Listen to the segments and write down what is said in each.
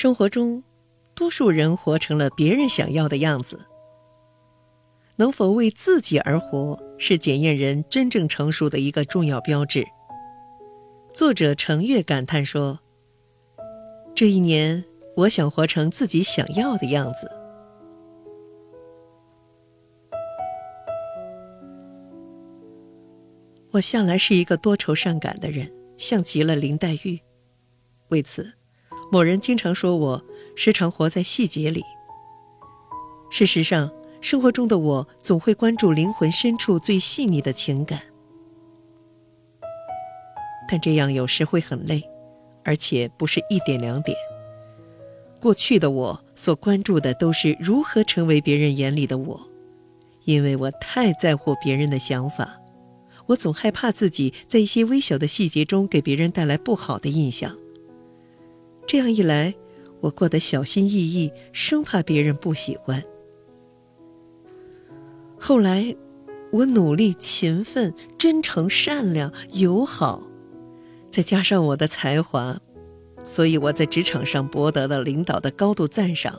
生活中，多数人活成了别人想要的样子。能否为自己而活，是检验人真正成熟的一个重要标志。作者程月感叹说：“这一年，我想活成自己想要的样子。”我向来是一个多愁善感的人，像极了林黛玉。为此，某人经常说我时常活在细节里。事实上，生活中的我总会关注灵魂深处最细腻的情感，但这样有时会很累，而且不是一点两点。过去的我所关注的都是如何成为别人眼里的我，因为我太在乎别人的想法。我总害怕自己在一些微小的细节中给别人带来不好的印象。这样一来，我过得小心翼翼，生怕别人不喜欢。后来，我努力、勤奋、真诚、善良、友好，再加上我的才华，所以我在职场上博得了领导的高度赞赏，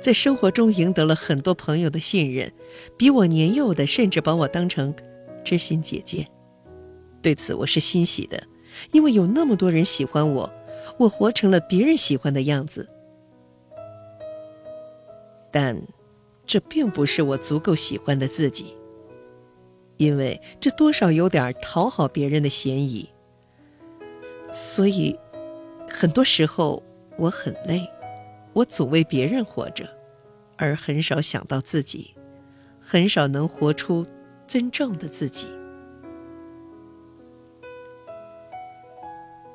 在生活中赢得了很多朋友的信任，比我年幼的甚至把我当成。知心姐姐，对此我是欣喜的，因为有那么多人喜欢我，我活成了别人喜欢的样子。但，这并不是我足够喜欢的自己，因为这多少有点讨好别人的嫌疑。所以，很多时候我很累，我总为别人活着，而很少想到自己，很少能活出。真正的自己。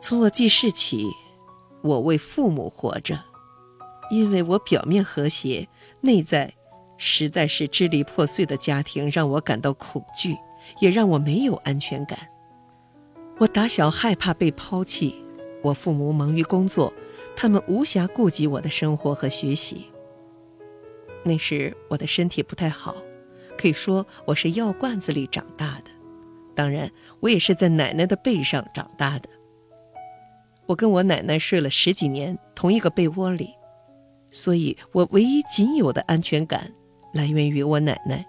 从我记事起，我为父母活着，因为我表面和谐，内在实在是支离破碎的家庭让我感到恐惧，也让我没有安全感。我打小害怕被抛弃，我父母忙于工作，他们无暇顾及我的生活和学习。那时我的身体不太好。可以说我是药罐子里长大的，当然，我也是在奶奶的背上长大的。我跟我奶奶睡了十几年同一个被窝里，所以我唯一仅有的安全感来源于我奶奶。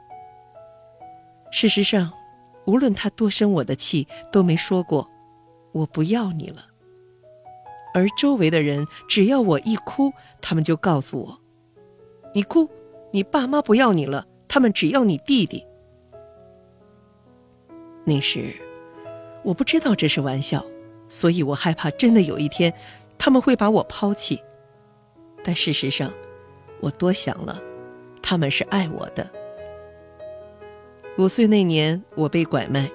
事实上，无论她多生我的气，都没说过“我不要你了”。而周围的人只要我一哭，他们就告诉我：“你哭，你爸妈不要你了。”他们只要你弟弟。那时，我不知道这是玩笑，所以我害怕真的有一天，他们会把我抛弃。但事实上，我多想了，他们是爱我的。五岁那年，我被拐卖，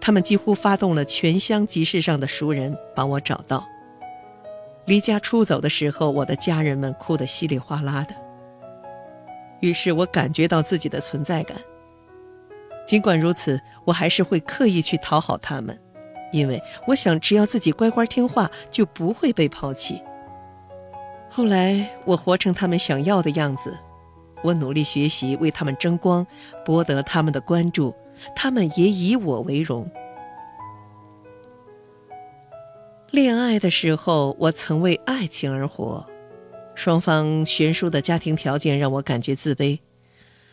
他们几乎发动了全乡集市上的熟人帮我找到。离家出走的时候，我的家人们哭得稀里哗啦的。于是我感觉到自己的存在感。尽管如此，我还是会刻意去讨好他们，因为我想，只要自己乖乖听话，就不会被抛弃。后来，我活成他们想要的样子，我努力学习，为他们争光，博得他们的关注，他们也以我为荣。恋爱的时候，我曾为爱情而活。双方悬殊的家庭条件让我感觉自卑。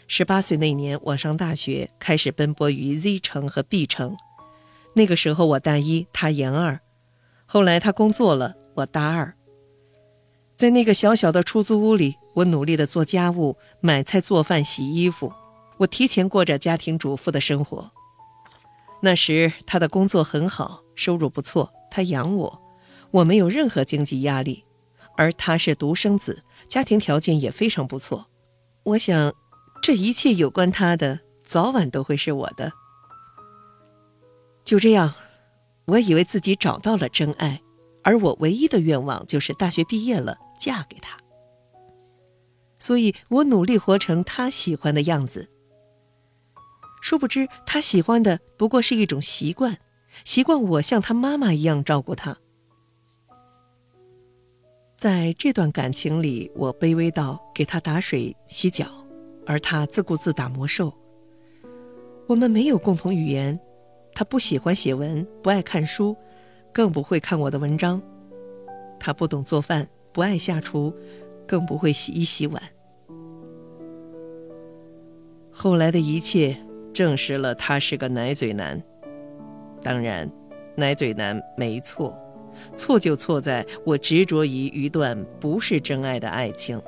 十八岁那年，我上大学，开始奔波于 Z 城和 B 城。那个时候我大一，他研二。后来他工作了，我大二。在那个小小的出租屋里，我努力的做家务、买菜、做饭、洗衣服。我提前过着家庭主妇的生活。那时他的工作很好，收入不错，他养我，我没有任何经济压力。而他是独生子，家庭条件也非常不错。我想，这一切有关他的，早晚都会是我的。就这样，我以为自己找到了真爱，而我唯一的愿望就是大学毕业了嫁给他。所以我努力活成他喜欢的样子。殊不知，他喜欢的不过是一种习惯，习惯我像他妈妈一样照顾他。在这段感情里，我卑微到给他打水洗脚，而他自顾自打魔兽。我们没有共同语言，他不喜欢写文，不爱看书，更不会看我的文章。他不懂做饭，不爱下厨，更不会洗衣洗碗。后来的一切证实了他是个奶嘴男。当然，奶嘴男没错，错就错在我执着于一段不是真爱的爱情，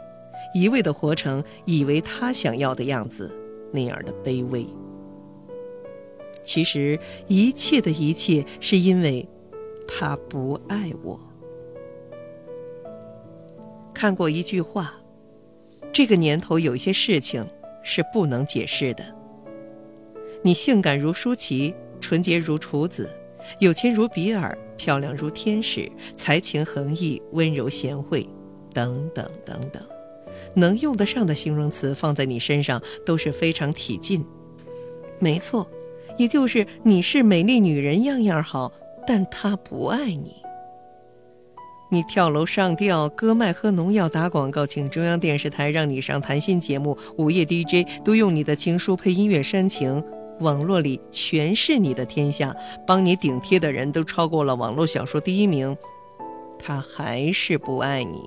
一味的活成以为他想要的样子那样的卑微。其实一切的一切是因为他不爱我。看过一句话，这个年头有一些事情是不能解释的。你性感如舒淇，纯洁如处子，有钱如比尔，漂亮如天使，才情横溢，温柔贤惠，等等等等，能用得上的形容词放在你身上都是非常体尽。没错，也就是你是美丽女人，样样好，但他不爱你。你跳楼上吊、割脉喝农药、打广告，请中央电视台让你上谈心节目，午夜 DJ 都用你的情书配音乐煽情，网络里全是你的天下，帮你顶贴的人都超过了网络小说第一名，他还是不爱你。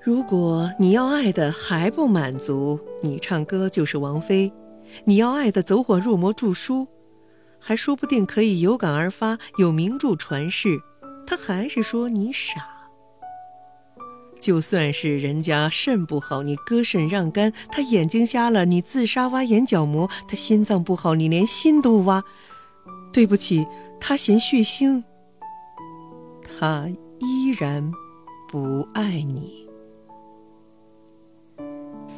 如果你要爱的还不满足，你唱歌就是王菲；你要爱的走火入魔著书，还说不定可以有感而发，有名著传世。他还是说你傻。就算是人家肾不好，你割肾让肝；他眼睛瞎了，你自杀挖眼角膜；他心脏不好，你连心都挖。对不起，他嫌血腥。他依然不爱你。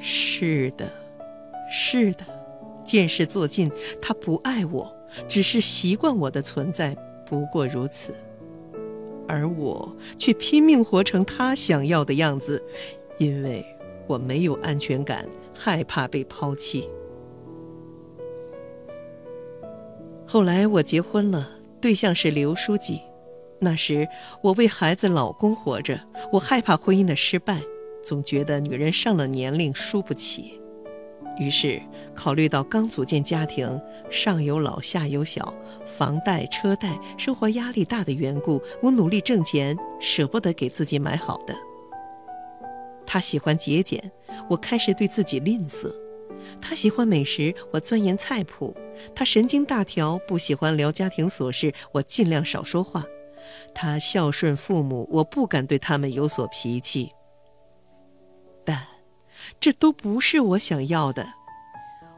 是的，是的，见识做尽，他不爱我，只是习惯我的存在，不过如此。而我却拼命活成他想要的样子，因为我没有安全感，害怕被抛弃。后来我结婚了，对象是刘书记。那时我为孩子、老公活着，我害怕婚姻的失败，总觉得女人上了年龄输不起。于是，考虑到刚组建家庭，上有老下有小，房贷车贷，生活压力大的缘故，我努力挣钱，舍不得给自己买好的。他喜欢节俭，我开始对自己吝啬；他喜欢美食，我钻研菜谱；他神经大条，不喜欢聊家庭琐事，我尽量少说话；他孝顺父母，我不敢对他们有所脾气。这都不是我想要的。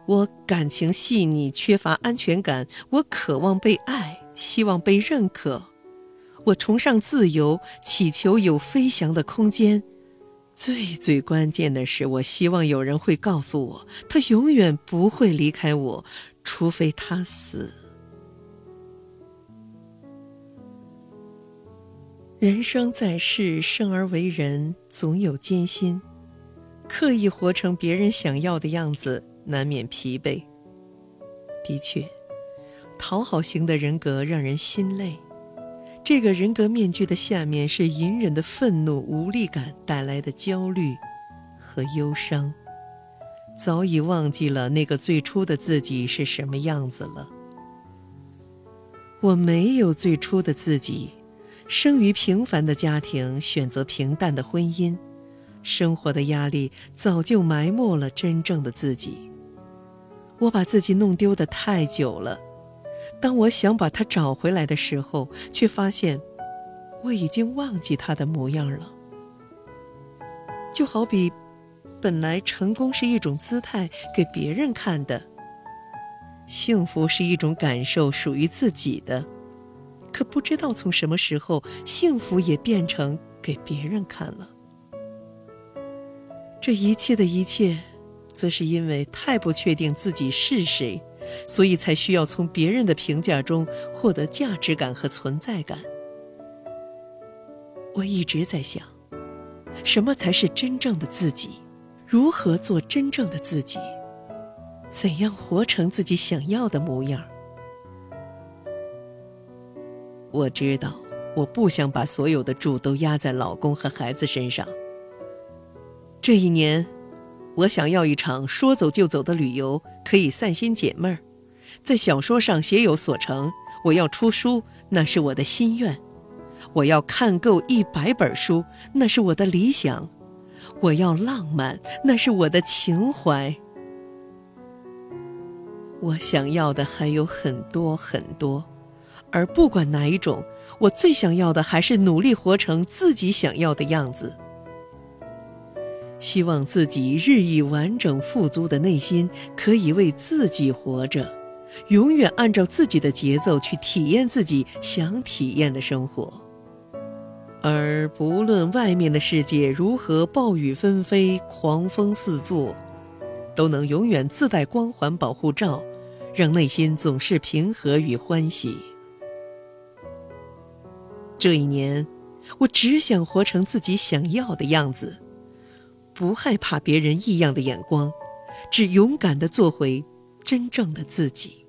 我感情细腻，缺乏安全感。我渴望被爱，希望被认可。我崇尚自由，祈求有飞翔的空间。最最关键的是，我希望有人会告诉我，他永远不会离开我，除非他死。人生在世，生而为人，总有艰辛。刻意活成别人想要的样子，难免疲惫。的确，讨好型的人格让人心累。这个人格面具的下面是隐忍的愤怒、无力感带来的焦虑和忧伤。早已忘记了那个最初的自己是什么样子了。我没有最初的自己，生于平凡的家庭，选择平淡的婚姻。生活的压力早就埋没了真正的自己。我把自己弄丢的太久了，当我想把它找回来的时候，却发现我已经忘记他的模样了。就好比，本来成功是一种姿态，给别人看的；幸福是一种感受，属于自己的。可不知道从什么时候，幸福也变成给别人看了。这一切的一切，则是因为太不确定自己是谁，所以才需要从别人的评价中获得价值感和存在感。我一直在想，什么才是真正的自己？如何做真正的自己？怎样活成自己想要的模样？我知道，我不想把所有的注都压在老公和孩子身上。这一年，我想要一场说走就走的旅游，可以散心解闷儿，在小说上写有所成。我要出书，那是我的心愿。我要看够一百本书，那是我的理想；我要浪漫，那是我的情怀。我想要的还有很多很多，而不管哪一种，我最想要的还是努力活成自己想要的样子。希望自己日益完整富足的内心可以为自己活着，永远按照自己的节奏去体验自己想体验的生活。而不论外面的世界如何暴雨纷飞、狂风四作，都能永远自带光环保护罩，让内心总是平和与欢喜。这一年，我只想活成自己想要的样子。不害怕别人异样的眼光，只勇敢地做回真正的自己。